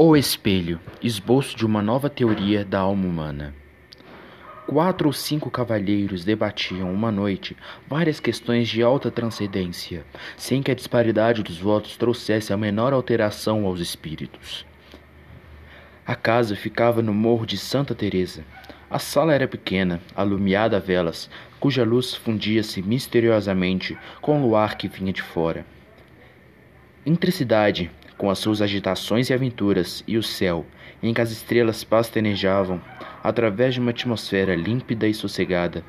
O Espelho esboço de uma nova teoria da alma humana. Quatro ou cinco cavalheiros debatiam uma noite várias questões de alta transcendência, sem que a disparidade dos votos trouxesse a menor alteração aos espíritos. A casa ficava no morro de Santa Teresa. A sala era pequena, alumiada a velas, cuja luz fundia-se misteriosamente com o luar que vinha de fora. Entre cidade, com as suas agitações e aventuras, e o céu, em que as estrelas pastenejavam, através de uma atmosfera límpida e sossegada,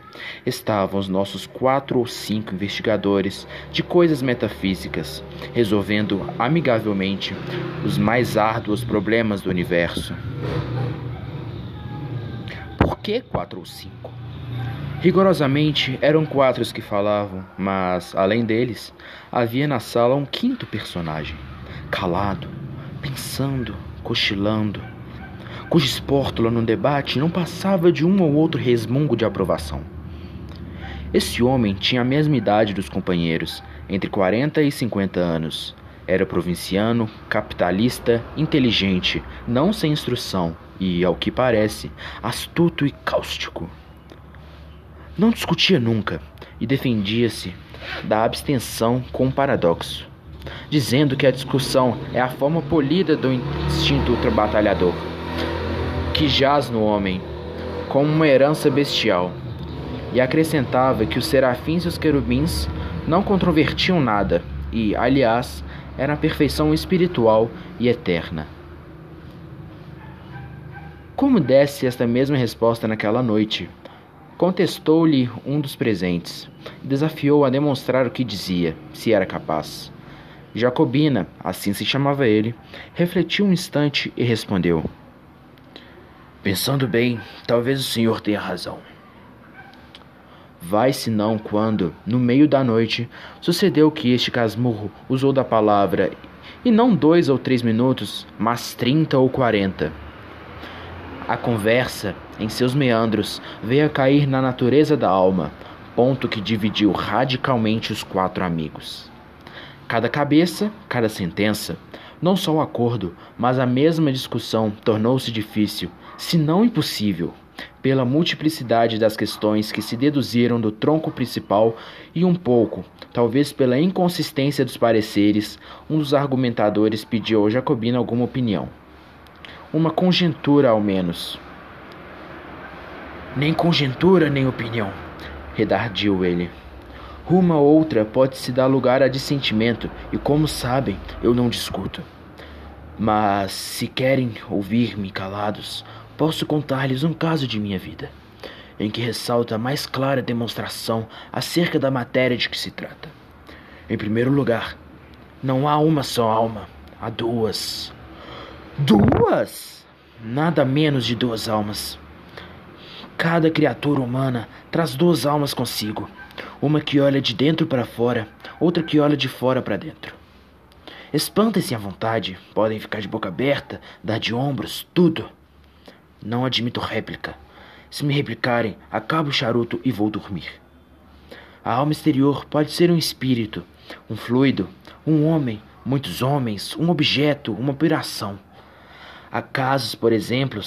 estavam os nossos quatro ou cinco investigadores de coisas metafísicas, resolvendo amigavelmente os mais árduos problemas do universo. Por que quatro ou cinco? Rigorosamente eram quatro os que falavam, mas, além deles, havia na sala um quinto personagem calado, pensando, cochilando, cuja espórtula no debate não passava de um ou outro resmungo de aprovação. Esse homem tinha a mesma idade dos companheiros, entre 40 e 50 anos. Era provinciano, capitalista, inteligente, não sem instrução e, ao que parece, astuto e cáustico. Não discutia nunca e defendia-se da abstenção com paradoxo dizendo que a discussão é a forma polida do instinto ultrabatalhador, que jaz no homem, como uma herança bestial, e acrescentava que os serafins e os querubins não controvertiam nada e, aliás, eram a perfeição espiritual e eterna. Como desse esta mesma resposta naquela noite? Contestou-lhe um dos presentes, e desafiou a demonstrar o que dizia, se era capaz. Jacobina, assim se chamava ele, refletiu um instante e respondeu: Pensando bem, talvez o senhor tenha razão. Vai-se não quando, no meio da noite, sucedeu que este casmurro usou da palavra, e não dois ou três minutos, mas trinta ou quarenta. A conversa, em seus meandros, veio a cair na natureza da alma, ponto que dividiu radicalmente os quatro amigos. Cada cabeça, cada sentença. Não só o acordo, mas a mesma discussão tornou-se difícil, se não impossível, pela multiplicidade das questões que se deduziram do tronco principal e um pouco, talvez pela inconsistência dos pareceres, um dos argumentadores pediu ao Jacobino alguma opinião. Uma conjectura, ao menos. Nem conjectura, nem opinião, redardiu ele. Uma outra pode-se dar lugar a dissentimento, e como sabem, eu não discuto. Mas se querem ouvir-me calados, posso contar-lhes um caso de minha vida, em que ressalta a mais clara demonstração acerca da matéria de que se trata. Em primeiro lugar, não há uma só alma, há duas. Duas? Nada menos de duas almas. Cada criatura humana traz duas almas consigo uma que olha de dentro para fora, outra que olha de fora para dentro. Espantem-se à vontade, podem ficar de boca aberta, dar de ombros, tudo. Não admito réplica. Se me replicarem, acabo o charuto e vou dormir. A alma exterior pode ser um espírito, um fluido, um homem, muitos homens, um objeto, uma operação. Há casos, por exemplo,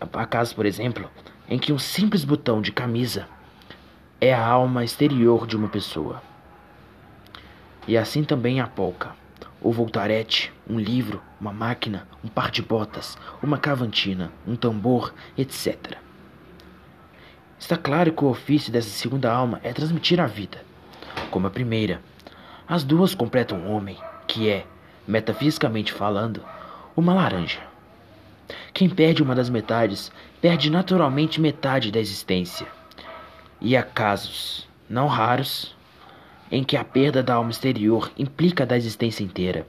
há casos, por exemplo, em que um simples botão de camisa é a alma exterior de uma pessoa. E assim também a polca, o voltarete, um livro, uma máquina, um par de botas, uma cavantina, um tambor, etc. Está claro que o ofício dessa segunda alma é transmitir a vida, como a primeira. As duas completam o homem, que é, metafisicamente falando, uma laranja. Quem perde uma das metades, perde naturalmente metade da existência. E há casos, não raros, em que a perda da alma exterior implica da existência inteira.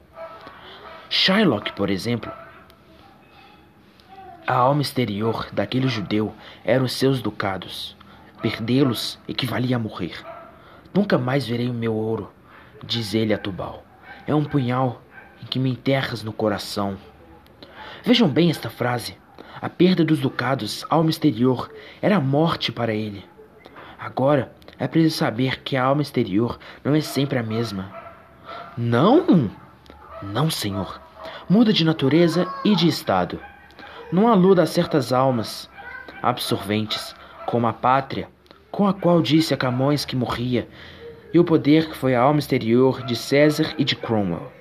Shylock, por exemplo, a alma exterior daquele judeu eram os seus ducados. Perdê-los equivalia a morrer. Nunca mais verei o meu ouro, diz ele a Tubal. É um punhal em que me enterras no coração. Vejam bem esta frase. A perda dos ducados, alma exterior, era a morte para ele. Agora é preciso saber que a alma exterior não é sempre a mesma. Não! Não, senhor. muda de natureza e de estado. Não aluda a certas almas absorventes, como a pátria, com a qual disse a Camões que morria, e o poder que foi a alma exterior de César e de Cromwell.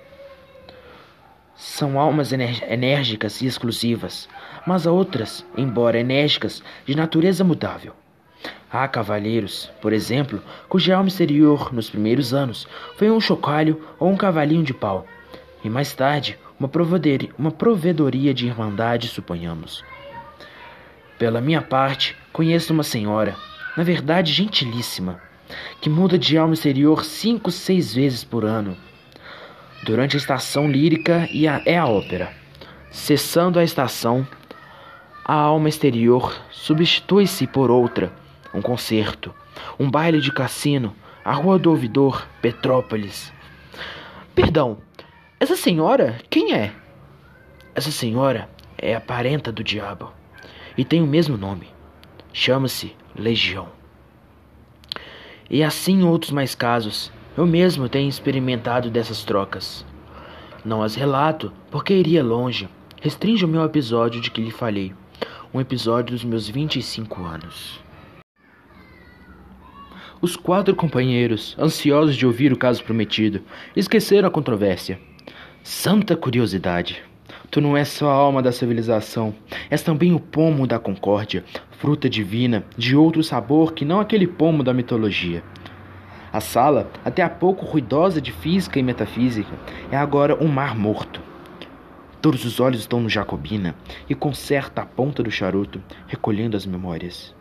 São almas enérgicas e exclusivas, mas há outras, embora enérgicas, de natureza mutável. Há cavalheiros, por exemplo, cuja alma exterior, nos primeiros anos, foi um chocalho ou um cavalinho de pau, e mais tarde, uma uma provedoria de irmandade, suponhamos. Pela minha parte, conheço uma senhora, na verdade gentilíssima, que muda de alma exterior cinco, seis vezes por ano. Durante a estação lírica e a, é a ópera. Cessando a estação, a alma exterior substitui-se por outra, um concerto, um baile de cassino, a Rua do Ouvidor, Petrópolis. Perdão, essa senhora quem é? Essa senhora é a parenta do diabo e tem o mesmo nome. Chama-se Legião. E assim outros mais casos. Eu mesmo tenho experimentado dessas trocas. Não as relato porque iria longe. Restringe o meu episódio de que lhe falei. Um episódio dos meus 25 anos. Os quatro companheiros, ansiosos de ouvir o caso prometido, esqueceram a controvérsia. Santa curiosidade! Tu não és só a alma da civilização, és também o pomo da concórdia, fruta divina, de outro sabor que não aquele pomo da mitologia. A sala, até há pouco ruidosa de física e metafísica, é agora um mar morto. Todos os olhos estão no Jacobina e conserta a ponta do charuto, recolhendo as memórias.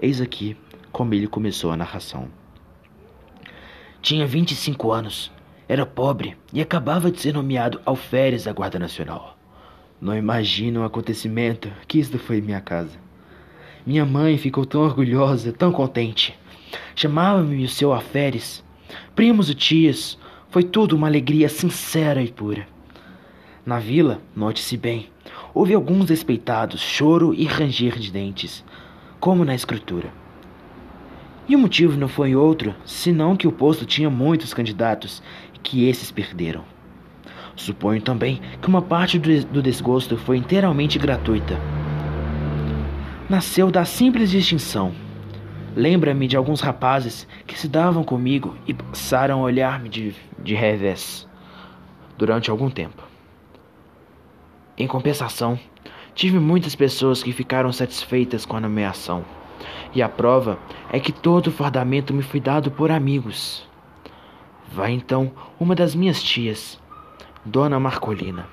Eis aqui como ele começou a narração. Tinha 25 anos, era pobre e acabava de ser nomeado alferes da Guarda Nacional. Não imagino o acontecimento que isto foi minha casa. Minha mãe ficou tão orgulhosa, tão contente. Chamava-me o seu alferes. Primos e tias, foi tudo uma alegria sincera e pura. Na vila, note-se bem, houve alguns despeitados, choro e ranger de dentes, como na escritura. E o motivo não foi outro, senão que o posto tinha muitos candidatos e que esses perderam. Suponho também que uma parte do desgosto foi inteiramente gratuita. Nasceu da simples distinção. Lembra-me de alguns rapazes que se davam comigo e passaram a olhar-me de, de revés durante algum tempo. Em compensação, tive muitas pessoas que ficaram satisfeitas com a nomeação. E a prova é que todo o fardamento me foi dado por amigos. Vai então uma das minhas tias, Dona Marcolina,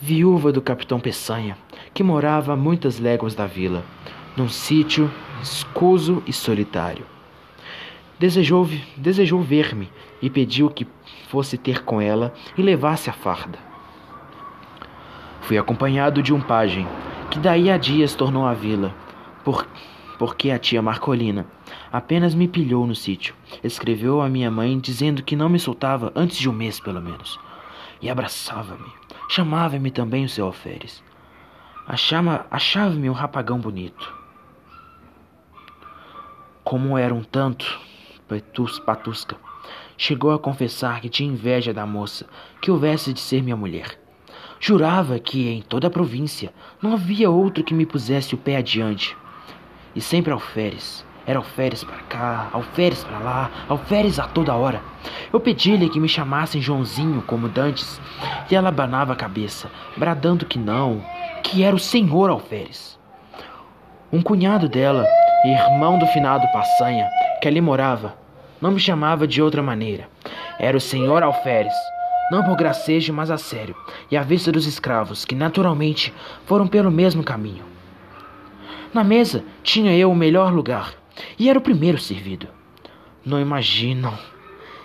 viúva do capitão Peçanha, que morava a muitas léguas da vila, num sítio escuso e solitário. Desejou, desejou ver-me e pediu que fosse ter com ela e levasse a farda. Fui acompanhado de um pajem, que daí a dias tornou a vila, por porque a tia Marcolina apenas me pilhou no sítio. Escreveu a minha mãe dizendo que não me soltava antes de um mês, pelo menos. E abraçava-me. Chamava-me também o seu alferes. Achava-me um rapagão bonito. Como era um tanto petus, patusca, chegou a confessar que tinha inveja da moça que houvesse de ser minha mulher. Jurava que em toda a província não havia outro que me pusesse o pé adiante e sempre alferes. Era alferes para cá, alferes para lá, alferes a toda hora. Eu pedi-lhe que me chamassem Joãozinho, como dantes, e ela abanava a cabeça, bradando que não, que era o senhor alferes. Um cunhado dela, irmão do finado Passanha, que ali morava, não me chamava de outra maneira. Era o senhor alferes, não por gracejo, mas a sério, e à vista dos escravos, que naturalmente foram pelo mesmo caminho. Na mesa tinha eu o melhor lugar e era o primeiro servido. Não imaginam.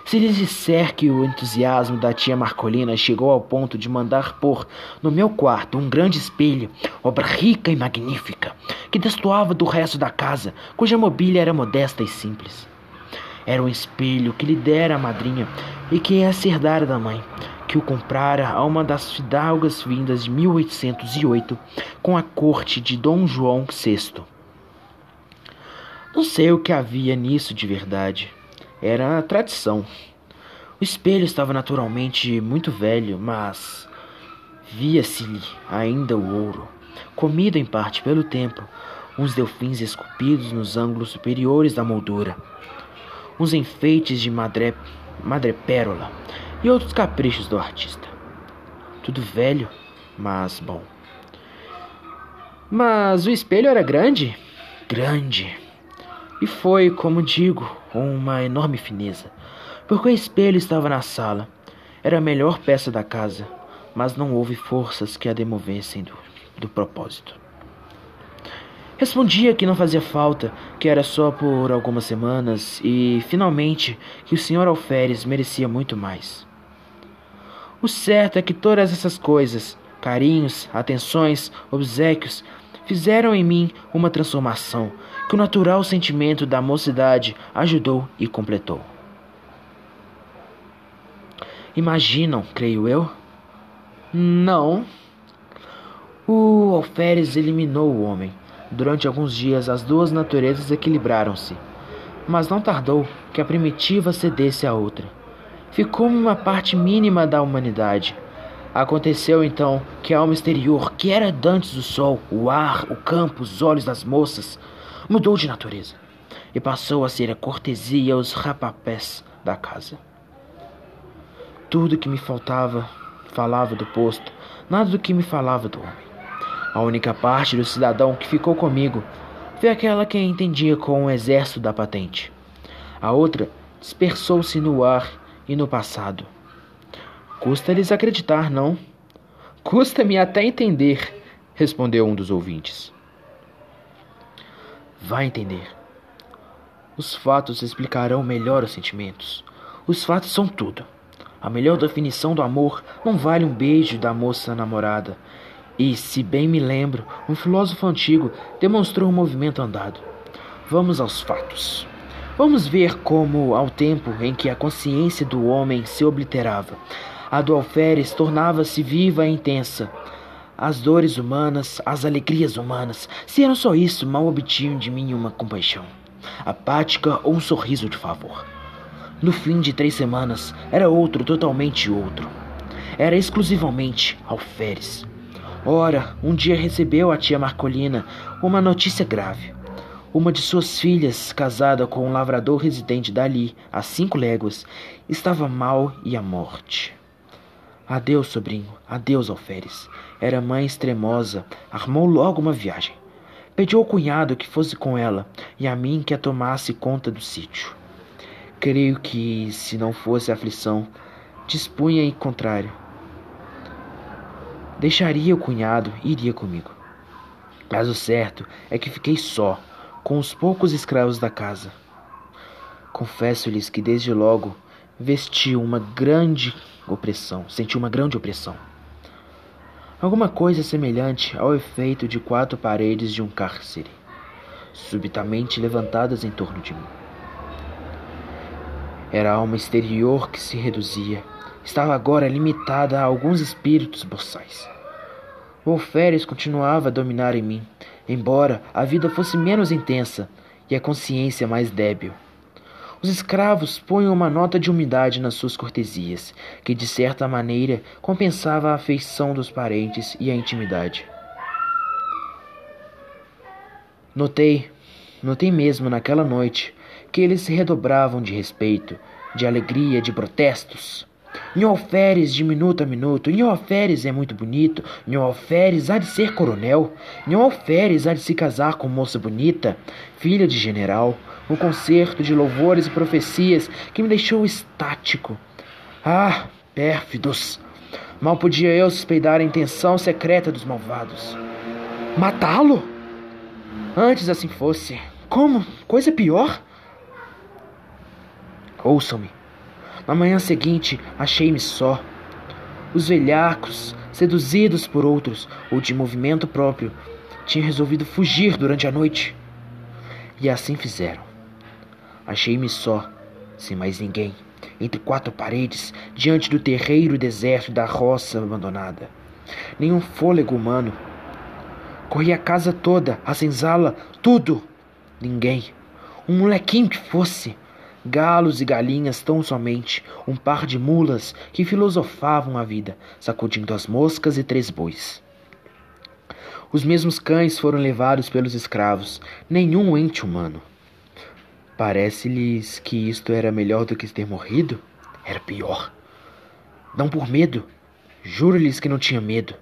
Se lhes disser que o entusiasmo da tia Marcolina chegou ao ponto de mandar pôr no meu quarto um grande espelho, obra rica e magnífica, que destoava do resto da casa, cuja mobília era modesta e simples. Era um espelho que lhe dera a madrinha e que ia ser dada da mãe, que o comprara a uma das fidalgas vindas de 1808 com a corte de Dom João VI. Não sei o que havia nisso de verdade. Era a tradição. O espelho estava naturalmente muito velho, mas Via-se-lhe ainda o ouro, comido em parte pelo tempo, uns delfins esculpidos nos ângulos superiores da moldura, uns enfeites de madre, madrepérola e outros caprichos do artista. Tudo velho, mas bom. Mas o espelho era grande? Grande. E foi, como digo, uma enorme fineza, porque o espelho estava na sala. Era a melhor peça da casa, mas não houve forças que a demovessem do, do propósito. Respondia que não fazia falta, que era só por algumas semanas e, finalmente, que o Sr. Alferes merecia muito mais. O certo é que todas essas coisas, carinhos, atenções, obsequios, fizeram em mim uma transformação que o natural sentimento da mocidade ajudou e completou. Imaginam, creio eu? Não. O alferes eliminou o homem. Durante alguns dias as duas naturezas equilibraram-se, mas não tardou que a primitiva cedesse à outra. Ficou uma parte mínima da humanidade. Aconteceu então que a alma exterior, que era dantes o sol, o ar, o campo, os olhos das moças, mudou de natureza e passou a ser a cortesia e os rapapés da casa. Tudo que me faltava falava do posto, nada do que me falava do homem. A única parte do cidadão que ficou comigo foi aquela que entendia com o exército da patente. A outra dispersou-se no ar e no passado. Custa-lhes acreditar, não? Custa-me até entender, respondeu um dos ouvintes. Vai entender. Os fatos explicarão melhor os sentimentos. Os fatos são tudo. A melhor definição do amor não vale um beijo da moça namorada. E, se bem me lembro, um filósofo antigo demonstrou um movimento andado. Vamos aos fatos. Vamos ver como, ao tempo em que a consciência do homem se obliterava, a do alferes tornava-se viva e intensa. As dores humanas, as alegrias humanas, se eram só isso, mal obtinham de mim uma compaixão, apática ou um sorriso de favor. No fim de três semanas, era outro, totalmente outro. Era exclusivamente alferes. Ora, um dia recebeu a tia Marcolina uma notícia grave. Uma de suas filhas, casada com um lavrador residente dali, a cinco léguas, estava mal e à morte. Adeus, sobrinho, adeus, alferes. Era mãe extremosa, armou logo uma viagem. Pediu ao cunhado que fosse com ela e a mim que a tomasse conta do sítio. Creio que, se não fosse aflição, dispunha em contrário. Deixaria o cunhado e iria comigo. Mas o certo é que fiquei só, com os poucos escravos da casa. Confesso-lhes que desde logo vesti uma grande opressão, senti uma grande opressão. Alguma coisa semelhante ao efeito de quatro paredes de um cárcere, subitamente levantadas em torno de mim. Era a alma exterior que se reduzia. Estava agora limitada a alguns espíritos boçais. O alferes continuava a dominar em mim, embora a vida fosse menos intensa e a consciência mais débil. Os escravos punham uma nota de umidade nas suas cortesias, que de certa maneira compensava a afeição dos parentes e a intimidade. Notei, notei mesmo naquela noite, que eles se redobravam de respeito, de alegria, de protestos. Nhô Alferes de minuto a minuto, Nhô Alferes é muito bonito, Nhô Alferes há de ser coronel, Nhô Alferes há de se casar com moça bonita, filha de general, um concerto de louvores e profecias que me deixou estático. Ah, pérfidos! Mal podia eu suspeitar a intenção secreta dos malvados. Matá-lo? Antes assim fosse. Como? Coisa pior? Ouçam-me. Na manhã seguinte, achei-me só. Os velhacos, seduzidos por outros ou de movimento próprio, tinham resolvido fugir durante a noite. E assim fizeram. Achei-me só, sem mais ninguém, entre quatro paredes, diante do terreiro deserto da roça abandonada. Nenhum fôlego humano. Corri a casa toda, a senzala, tudo. Ninguém. Um molequinho que fosse galos e galinhas tão somente, um par de mulas que filosofavam a vida, sacudindo as moscas e três bois. Os mesmos cães foram levados pelos escravos, nenhum ente humano. Parece-lhes que isto era melhor do que ter morrido? Era pior. Não por medo. Juro-lhes que não tinha medo.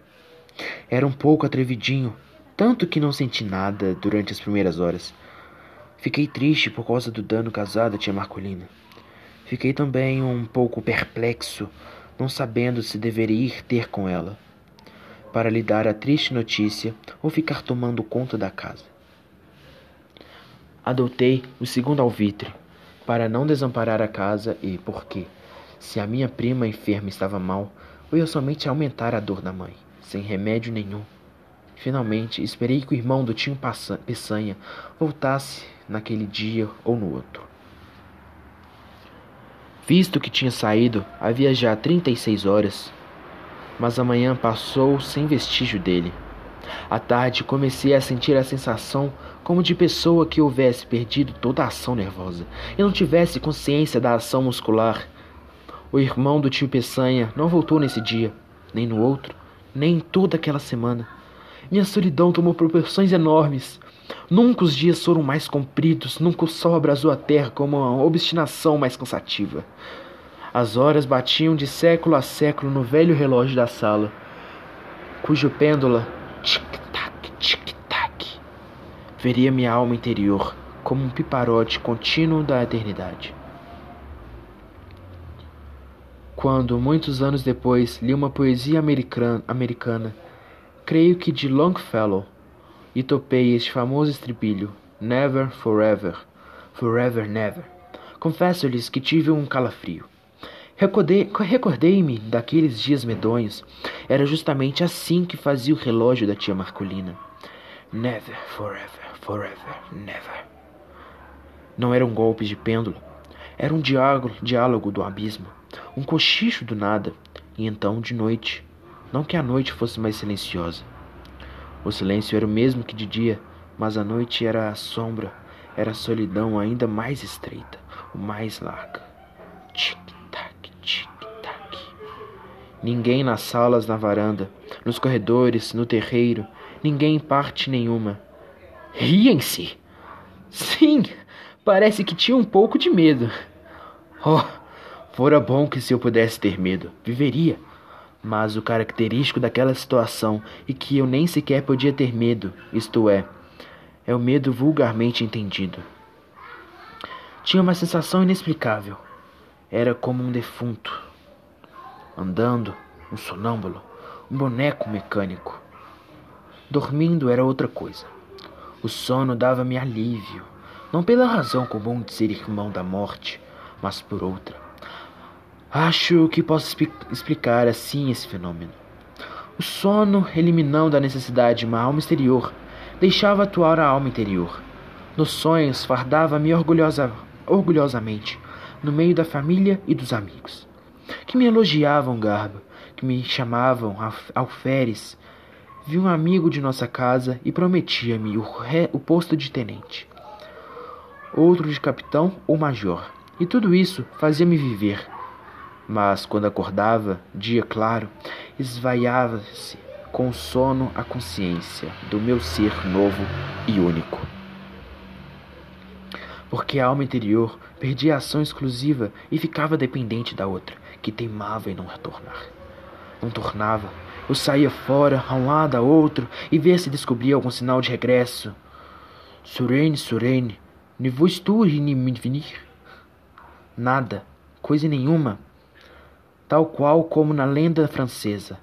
Era um pouco atrevidinho, tanto que não senti nada durante as primeiras horas. Fiquei triste por causa do dano causado à tia Marcolina. Fiquei também um pouco perplexo, não sabendo se deveria ir ter com ela, para lhe dar a triste notícia ou ficar tomando conta da casa. Adotei o segundo alvitre, para não desamparar a casa e, porque, se a minha prima enferma estava mal, eu ia somente aumentar a dor da mãe, sem remédio nenhum. Finalmente, esperei que o irmão do tio Peçanha voltasse naquele dia ou no outro. Visto que tinha saído, havia já 36 horas, mas a manhã passou sem vestígio dele. À tarde comecei a sentir a sensação como de pessoa que houvesse perdido toda a ação nervosa e não tivesse consciência da ação muscular. O irmão do tio Peçanha não voltou nesse dia, nem no outro, nem em toda aquela semana. Minha solidão tomou proporções enormes. Nunca os dias foram mais compridos, nunca o sol abrasou a terra como uma obstinação mais cansativa. As horas batiam de século a século no velho relógio da sala, cujo pêndula tic-tac, tic-tac, veria minha alma interior como um piparote contínuo da eternidade. Quando, muitos anos depois, li uma poesia americana, americana Creio que de Longfellow e topei este famoso estribilho: Never, forever, forever, never. Confesso-lhes que tive um calafrio. Recordei-me daqueles dias medonhos. Era justamente assim que fazia o relógio da tia Marcolina. Never, forever, forever, never. Não eram golpes de pêndulo. Era um diálogo, diálogo do abismo, um cochicho do nada. E então, de noite, não que a noite fosse mais silenciosa. O silêncio era o mesmo que de dia, mas a noite era a sombra, era a solidão ainda mais estreita, o mais larga. Tic-tac, tic-tac. Ninguém nas salas, na varanda, nos corredores, no terreiro, ninguém em parte nenhuma. Riem-se! Sim, parece que tinha um pouco de medo. Oh, fora bom que se eu pudesse ter medo, viveria mas o característico daquela situação e que eu nem sequer podia ter medo, isto é, é o medo vulgarmente entendido. Tinha uma sensação inexplicável. Era como um defunto, andando, um sonâmbulo, um boneco mecânico. Dormindo era outra coisa. O sono dava-me alívio, não pela razão comum de ser irmão da morte, mas por outra. Acho que posso explicar assim esse fenômeno. O sono, eliminando a necessidade de uma alma exterior, deixava atuar a alma interior. Nos sonhos, fardava-me orgulhosa, orgulhosamente, no meio da família e dos amigos, que me elogiavam garbo, que me chamavam alferes. Vi um amigo de nossa casa e prometia-me o, o posto de tenente, outro de capitão ou major, e tudo isso fazia-me viver mas quando acordava, dia claro, esvaiava-se com sono a consciência do meu ser novo e único. Porque a alma interior perdia a ação exclusiva e ficava dependente da outra, que teimava em não retornar. Não tornava. Eu saía fora, a um lado, a outro, e via se descobria algum sinal de regresso. Surene, surene, ne vous tu ni venir? Nada, coisa nenhuma tal qual como na lenda francesa.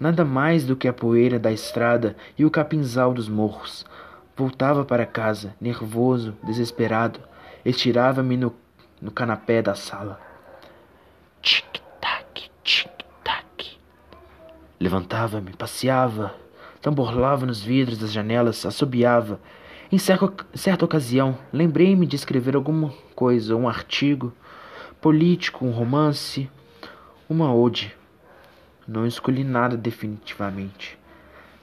Nada mais do que a poeira da estrada e o capinzal dos morros. Voltava para casa, nervoso, desesperado. Estirava-me no, no canapé da sala. Tic-tac, tic-tac. Levantava-me, passeava, tamborlava nos vidros das janelas, assobiava. Em certa ocasião, lembrei-me de escrever alguma coisa, um artigo político, um romance, uma ode. Não escolhi nada definitivamente.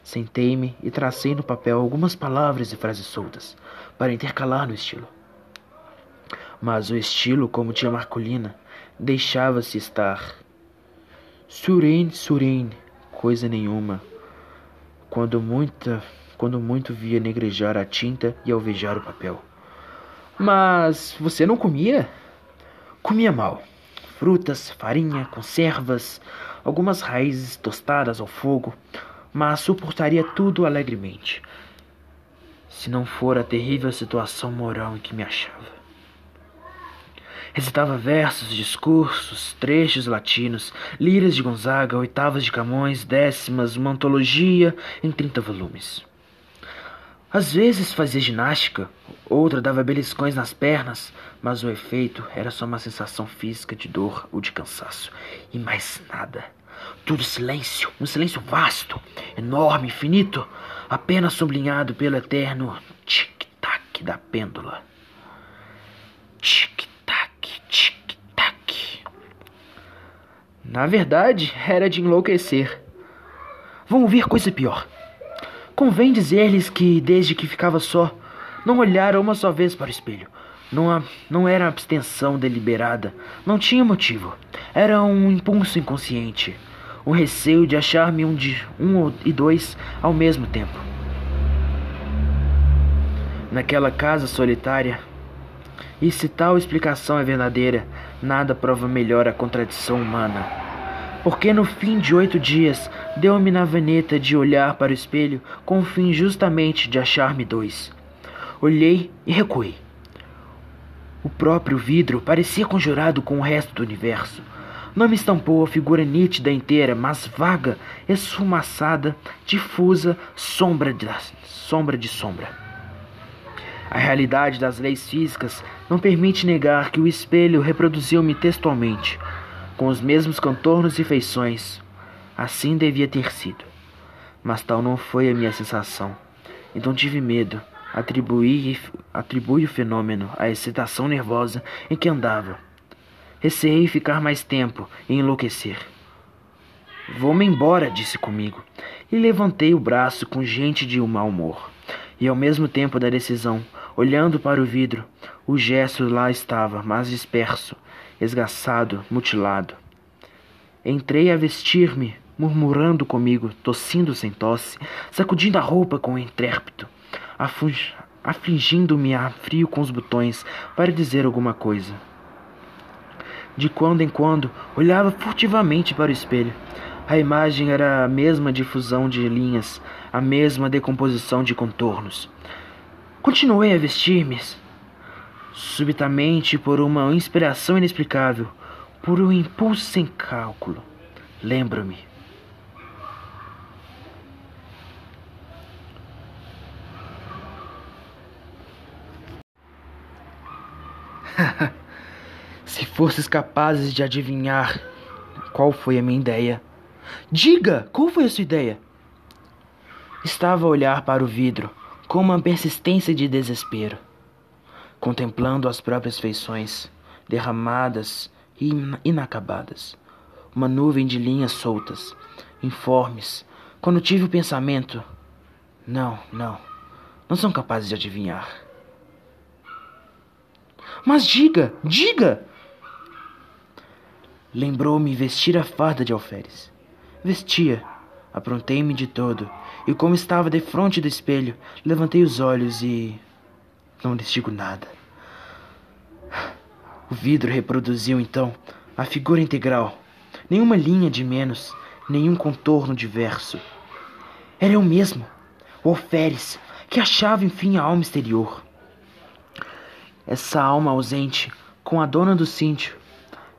Sentei-me e tracei no papel algumas palavras e frases soltas, para intercalar no estilo. mas o estilo, como tia Marcolina, deixava-se estar. Surene, surene, coisa nenhuma. Quando muita, quando muito via negrejar a tinta e alvejar o papel. Mas você não comia? Comia mal. Frutas, farinha, conservas, algumas raízes tostadas ao fogo, mas suportaria tudo alegremente, se não for a terrível situação moral em que me achava. Recitava versos, discursos, trechos latinos, liras de Gonzaga, oitavas de Camões, décimas, uma antologia em trinta volumes. Às vezes fazia ginástica, outra dava beliscões nas pernas, mas o efeito era só uma sensação física de dor ou de cansaço, e mais nada. Tudo silêncio, um silêncio vasto, enorme, infinito, apenas sublinhado pelo eterno tic-tac da pêndula. Tic Na verdade, era de enlouquecer. Vão ouvir coisa pior. Convém dizer-lhes que, desde que ficava só, não olhara uma só vez para o espelho. Não, não era abstenção deliberada, não tinha motivo. Era um impulso inconsciente, um receio de achar-me um, de, um e dois ao mesmo tempo. Naquela casa solitária, e se tal explicação é verdadeira, nada prova melhor a contradição humana porque no fim de oito dias deu-me na veneta de olhar para o espelho com o fim justamente de achar-me dois. Olhei e recuei. O próprio vidro parecia conjurado com o resto do universo. Não me estampou a figura nítida inteira, mas vaga, esfumaçada, difusa, sombra de sombra. De sombra. A realidade das leis físicas não permite negar que o espelho reproduziu-me textualmente com os mesmos contornos e feições. Assim devia ter sido. Mas tal não foi a minha sensação. Então tive medo. Atribuí, atribuí o fenômeno à excitação nervosa em que andava. Receei ficar mais tempo e enlouquecer. Vou-me embora, disse comigo, e levantei o braço com gente de um mau humor. E ao mesmo tempo da decisão, olhando para o vidro, o gesto lá estava, mas disperso, esgaçado, mutilado. Entrei a vestir-me, murmurando comigo, tossindo sem tosse, sacudindo a roupa com intrépito, afligindo-me a frio com os botões para dizer alguma coisa. De quando em quando olhava furtivamente para o espelho. A imagem era a mesma difusão de linhas, a mesma decomposição de contornos. Continuei a vestir-me, subitamente por uma inspiração inexplicável, por um impulso sem cálculo. Lembro-me. Se fosses capazes de adivinhar qual foi a minha ideia. Diga, qual foi a sua ideia? Estava a olhar para o vidro com uma persistência de desespero contemplando as próprias feições, derramadas e inacabadas. Uma nuvem de linhas soltas, informes. Quando tive o pensamento: não, não, não são capazes de adivinhar. Mas diga, diga! Lembrou-me vestir a farda de alferes. Vestia, aprontei-me de todo, e como estava defronte do espelho, levantei os olhos e não lhes digo nada. O vidro reproduziu então a figura integral, nenhuma linha de menos, nenhum contorno diverso. Era eu mesmo, o alferes, que achava enfim a alma exterior. Essa alma ausente, com a dona do sítio,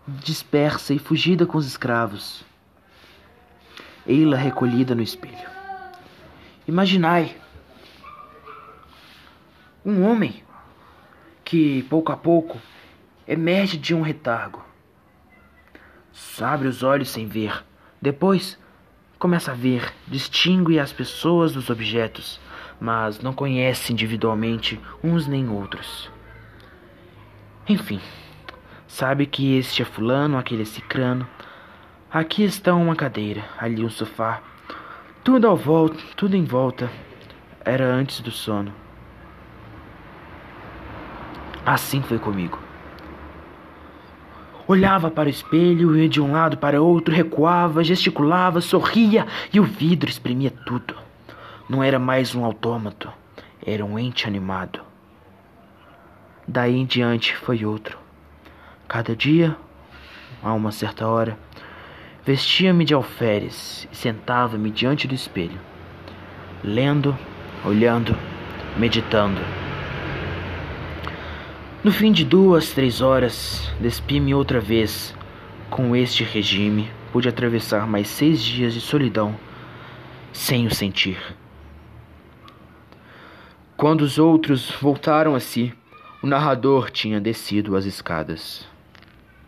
dispersa e fugida com os escravos. Ei-la recolhida no espelho. Imaginai um homem que, pouco a pouco, emerge de um retargo. Abre os olhos sem ver. Depois, começa a ver, distingue as pessoas dos objetos, mas não conhece individualmente uns nem outros. Enfim, sabe que este é fulano, aquele é cicrano. Aqui está uma cadeira, ali um sofá. Tudo ao volta, tudo em volta. Era antes do sono. Assim foi comigo. Olhava para o espelho e de um lado para outro recuava, gesticulava, sorria e o vidro exprimia tudo. Não era mais um autômato, era um ente animado. Daí em diante foi outro. Cada dia, a uma certa hora, vestia-me de alferes e sentava-me diante do espelho, lendo, olhando, meditando. No fim de duas, três horas, despi-me outra vez. Com este regime, pude atravessar mais seis dias de solidão sem o sentir. Quando os outros voltaram a si, o narrador tinha descido as escadas.